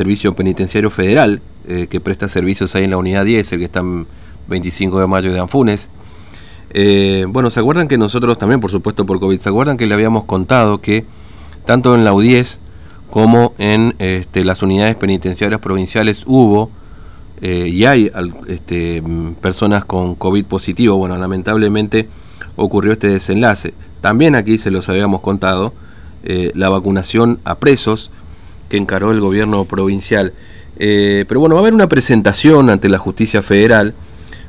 Servicio Penitenciario Federal, eh, que presta servicios ahí en la unidad 10, el que está en 25 de mayo de Anfunes. Eh, bueno, ¿se acuerdan que nosotros también, por supuesto por COVID, ¿se acuerdan que le habíamos contado que tanto en la U10 como en este, las unidades penitenciarias provinciales hubo eh, y hay este, personas con COVID positivo? Bueno, lamentablemente ocurrió este desenlace. También aquí se los habíamos contado la vacunación a presos que encaró el gobierno provincial. Eh, pero bueno, va a haber una presentación ante la justicia federal,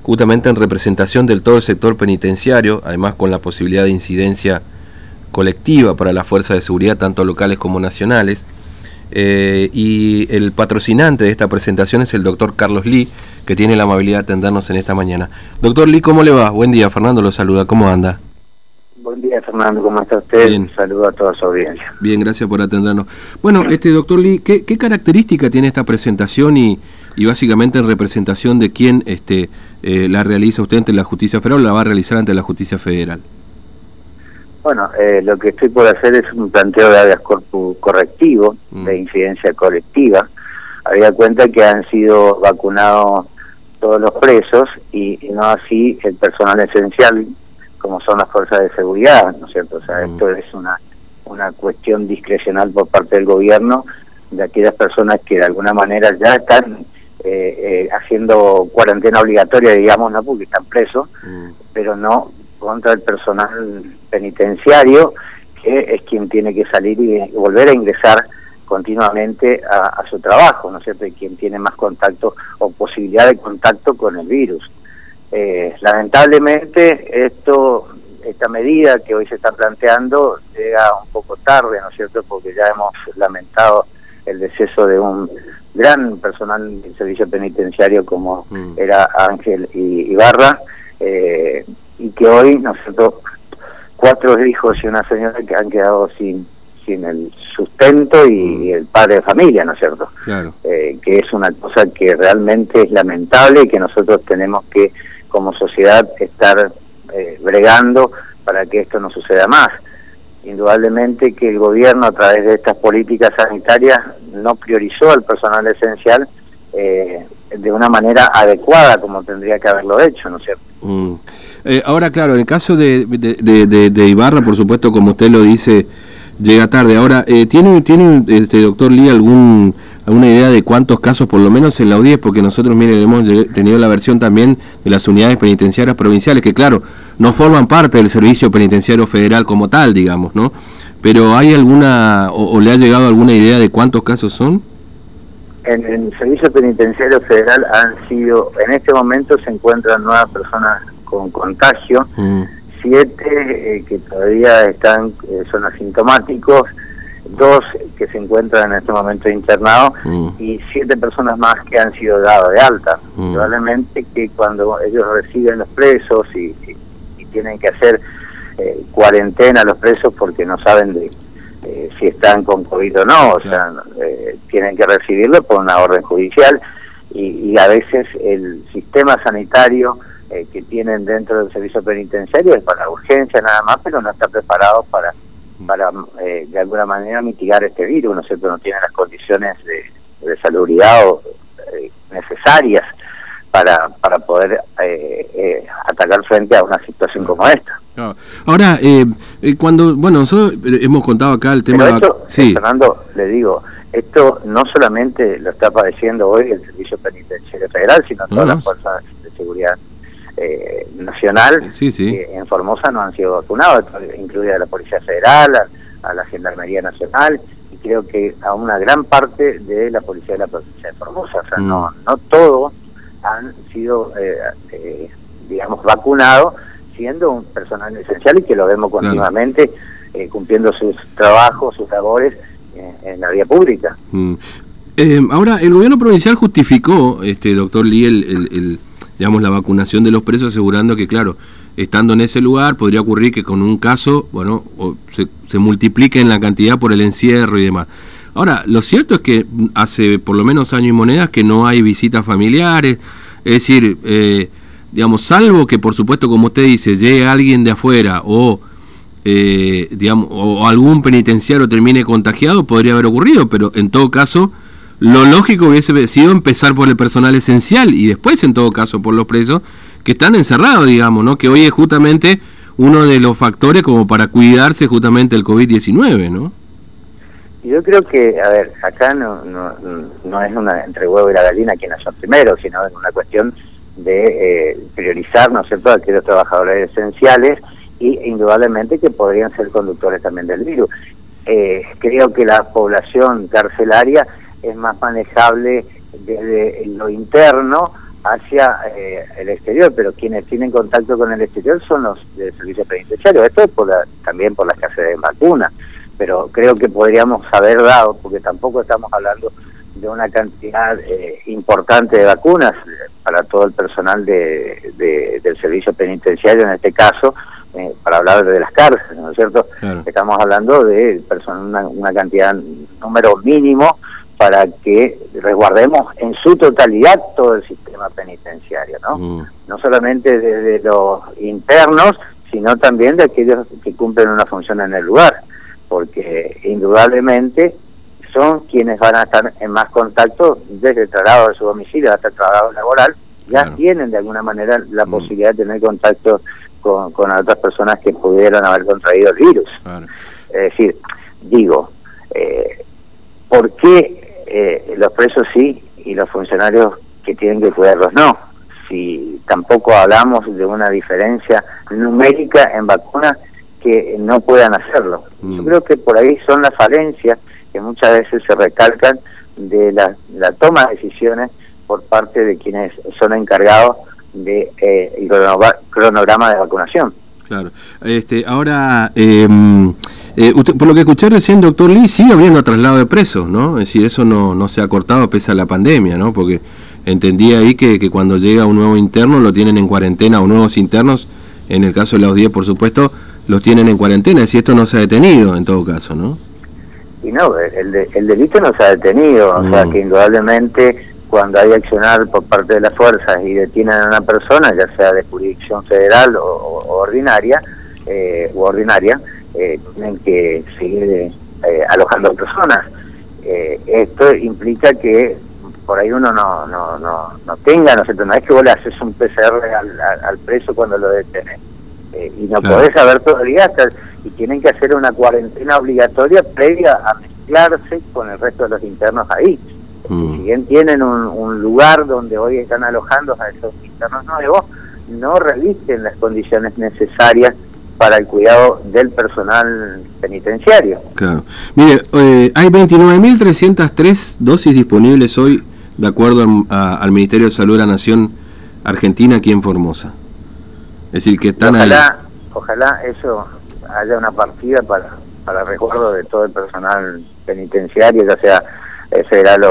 justamente en representación del todo el sector penitenciario, además con la posibilidad de incidencia colectiva para las fuerzas de seguridad, tanto locales como nacionales. Eh, y el patrocinante de esta presentación es el doctor Carlos Lee, que tiene la amabilidad de atendernos en esta mañana. Doctor Lee, ¿cómo le va? Buen día, Fernando lo saluda, ¿cómo anda? Buen día, Fernando, ¿cómo está usted? Bien. saludo a toda su audiencia. Bien, gracias por atendernos. Bueno, este doctor Lee, ¿qué, característica tiene esta presentación y, básicamente en representación de quién este, eh, la realiza usted ante la justicia federal o la va a realizar ante la justicia federal? Bueno, eh, lo que estoy por hacer es un planteo de habeas corpus correctivo, mm. de incidencia colectiva. Había cuenta que han sido vacunados todos los presos y no así el personal esencial como son las fuerzas de seguridad, ¿no es cierto? O sea, mm. esto es una, una cuestión discrecional por parte del gobierno de aquellas personas que de alguna manera ya están eh, eh, haciendo cuarentena obligatoria, digamos, no porque están presos, mm. pero no contra el personal penitenciario, que es quien tiene que salir y volver a ingresar continuamente a, su trabajo, ¿no es cierto? Y quien tiene más contacto o posibilidad de contacto con el virus. Eh, lamentablemente esto esta medida que hoy se está planteando llega un poco tarde, ¿no es cierto? Porque ya hemos lamentado el deceso de un gran personal del servicio penitenciario como mm. era Ángel Ibarra, eh, y que hoy, ¿no es cierto?, cuatro hijos y una señora que han quedado sin sin el sustento y, mm. el padre de familia, ¿no es cierto? Claro. Eh, que es una cosa que realmente es lamentable y que nosotros tenemos que como sociedad estar eh, bregando para que esto no suceda más. Indudablemente que el gobierno a través de estas políticas sanitarias no priorizó al personal esencial eh, de una manera adecuada como tendría que haberlo hecho, ¿no es cierto? Mm. Eh, ahora, claro, en el caso de, de, Ibarra, por supuesto, como usted lo dice, llega tarde. Ahora, ¿tiene, tiene este doctor Lee algún alguna idea de cuántos casos, por lo menos en la U10, porque nosotros, miren, hemos tenido la versión también de las unidades penitenciarias provinciales, que claro, no forman parte del servicio penitenciario federal como tal, digamos, ¿no? Pero ¿hay alguna, o, le ha llegado alguna idea de cuántos casos son? En el servicio penitenciario federal han sido, en este momento se encuentran nuevas personas con contagio, mm. siete eh, que todavía están, eh, son asintomáticos, dos que se encuentran en este momento internados mm. y siete personas más que han sido dadas de alta. Mm. Probablemente que cuando ellos reciben los presos y, tienen que hacer eh, cuarentena los presos porque no saben de eh, si están con COVID o no, o sea, eh, tienen que recibirlo por una orden judicial y, y a veces el sistema sanitario que tienen dentro del servicio penitenciario es para urgencia nada más, pero no está preparado para para eh, de alguna manera mitigar este virus, ¿no es cierto? No tiene las condiciones de, de salubridad eh, necesarias para, para poder eh, atacar frente a una situación como esta. Ahora, cuando, bueno, nosotros hemos contado acá el tema... Pero sí. Fernando, le digo, esto no solamente lo está padeciendo hoy el Servicio Penitenciario Federal, sino todas las fuerzas de seguridad eh, nacional en Formosa no han sido vacunados, incluida la Policía Federal, a, la Gendarmería Nacional y creo que a una gran parte de la Policía de la Provincia de Formosa. O sea, no, mm. no todos han sido, eh, eh, digamos, vacunados, siendo un personal esencial y que lo vemos continuamente cumpliendo sus trabajos, sus labores en la vía pública. Mm. ahora, el gobierno provincial justificó, este doctor Lee, el digamos, la vacunación de los presos, asegurando que, claro, estando en ese lugar, podría ocurrir que con un caso, bueno, se, se multiplique en la cantidad por el encierro y demás. Ahora, lo cierto es que hace por lo menos año y monedas que no hay visitas familiares, es decir, eh, digamos, salvo que por supuesto, como usted dice, llegue alguien de afuera o, eh, digamos, o algún penitenciario termine contagiado, podría haber ocurrido, pero en todo caso lo lógico hubiese sido empezar por el personal esencial y después, en todo caso, por los presos que están encerrados, digamos, ¿no? Que hoy es justamente uno de los factores como para cuidarse justamente el COVID-19, ¿no? Yo creo que, a ver, acá no, no, no es una entre huevo y la gallina quienes son primero, sino es una cuestión de eh, priorizar, ¿no es cierto?, a aquellos trabajadores esenciales y indudablemente que podrían ser conductores también del virus. Eh, creo que la población carcelaria es más manejable desde lo interno hacia eh, el exterior, pero quienes tienen contacto con el exterior son los del servicio penitenciario. Esto es por también por la escasez de vacunas, pero creo que podríamos haber dado, porque tampoco estamos hablando de una cantidad eh, importante de vacunas para todo el personal de, del servicio penitenciario en este caso, eh, para hablar de las cárceles, ¿no es cierto? Estamos hablando de una, una cantidad, un número mínimo para que resguardemos en su totalidad todo el sistema penitenciario, ¿no? Mm. No solamente desde los internos, sino también de aquellos que cumplen una función en el lugar, porque indudablemente son quienes van a estar en más contacto desde el traslado de su domicilio hasta el traslado laboral, ya tienen de alguna manera la mm. posibilidad de tener contacto con, con otras personas que pudieran haber contraído el virus. Es decir, digo, eh, ¿por qué eh, los presos sí y los funcionarios que tienen que cuidarlos no. Si tampoco hablamos de una diferencia numérica en vacunas que no puedan hacerlo. Mm. Yo creo que por ahí son las falencias que muchas veces se recalcan de la, toma de decisiones por parte de quienes son encargados de eh, cronograma de vacunación. Claro. Este, ahora, em, eh, por lo que escuché recién, doctor Lee, sigue habiendo traslado de presos, ¿no? Es decir, eso no, no se ha cortado pese a la pandemia, ¿no? Porque entendí ahí que, que cuando llega un nuevo interno lo tienen en cuarentena o nuevos internos, en el caso de los 10, por supuesto, los tienen en cuarentena. Es decir, esto no se ha detenido en todo caso, ¿no? Y no, el, el delito no se ha detenido, o sea que indudablemente cuando hay accionar por parte de las fuerzas y detienen a una persona, ya sea de jurisdicción federal o, ordinaria, eh, u ordinaria, eh, tienen que seguir eh, alojando personas. Eh, esto implica que por ahí uno no no no, no tenga, no sé, no es que vos le haces un PCR al, preso cuando lo detenés. y no podés saber todavía y tienen que hacer una cuarentena obligatoria previa a mezclarse con el resto de los internos ahí. Mm. Si bien tienen un, lugar donde hoy están alojando a esos internos nuevos, no revisten las condiciones necesarias para el cuidado del personal penitenciario. Claro. Mire, eh, hay 29.303 dosis disponibles hoy, de acuerdo al, Ministerio de Salud de la Nación Argentina aquí en Formosa. Es decir, que están ojalá, Ojalá eso haya una partida para, para resguardo de todo el personal penitenciario, ya sea federal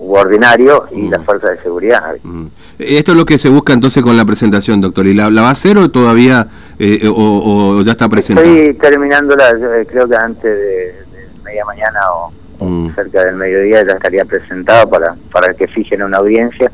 o, ordinario y la mm. fuerza de seguridad. Mm. Esto es lo que se busca entonces con la presentación, doctor. ¿Y la, va a hacer o todavía eh, o, ya está presentada? Estoy terminándola, eh, creo que antes de, media mañana o, mm. cerca del mediodía ya estaría presentado para, para que fijen una audiencia,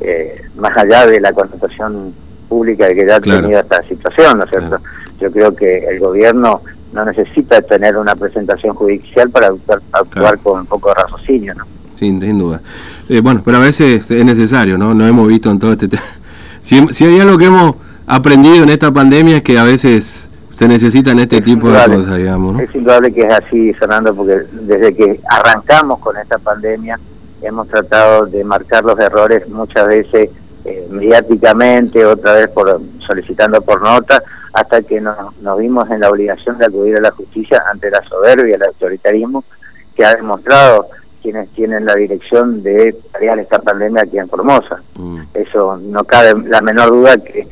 eh, más allá de la constatación pública de que ya ha tenido esta situación, ¿no es cierto? Yo creo que el gobierno no necesita tener una presentación judicial para actuar, con un poco de raciocinio, ¿no? Sin, sin duda. Eh, bueno, pero a veces es necesario, ¿no? No hemos visto en todo este tema. Si, si hay algo que hemos aprendido en esta pandemia es que a veces se necesitan este tipo de cosas, digamos. ¿no? Es indudable que es así, Fernando, porque desde que arrancamos con esta pandemia hemos tratado de marcar los errores muchas veces eh, mediáticamente, otra vez por solicitando por nota, hasta que nos, vimos en la obligación de acudir a la justicia ante la soberbia, el autoritarismo que ha demostrado quienes tienen la dirección de paliar esta pandemia aquí en Formosa. Mm. Eso no cabe la menor duda que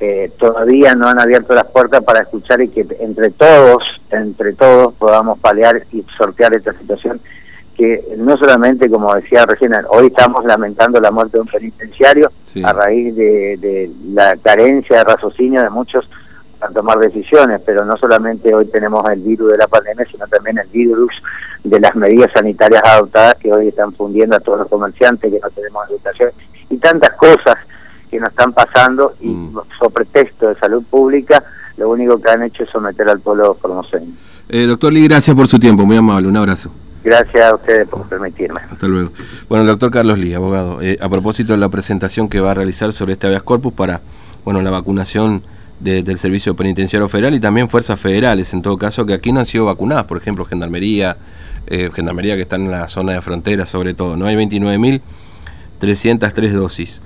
eh, todavía no han abierto las puertas para escuchar y que entre todos, entre todos podamos paliar y sortear esta situación que no solamente, como decía recién, hoy estamos lamentando la muerte de un penitenciario a raíz de, de la carencia de raciocinio de muchos a tomar decisiones, pero no solamente hoy tenemos el virus de la pandemia, sino también el virus de las medidas sanitarias adoptadas que hoy están fundiendo a todos los comerciantes, que no tenemos educación, y tantas cosas que nos están pasando y mm. sobre texto de salud pública, lo único que han hecho es someter al pueblo formoseño. Eh, doctor Lee, gracias por su tiempo, muy amable, un abrazo. Gracias a ustedes por permitirme. Hasta luego. Bueno, el doctor Carlos Lee, abogado, eh, a propósito de la presentación que va a realizar sobre este habeas corpus para bueno, la vacunación de, del Servicio Penitenciario Federal y también fuerzas federales, en todo caso, que aquí no han sido vacunadas, por ejemplo, Gendarmería, eh, gendarmería que están en la zona de frontera sobre todo, ¿no? Hay 29.303 dosis.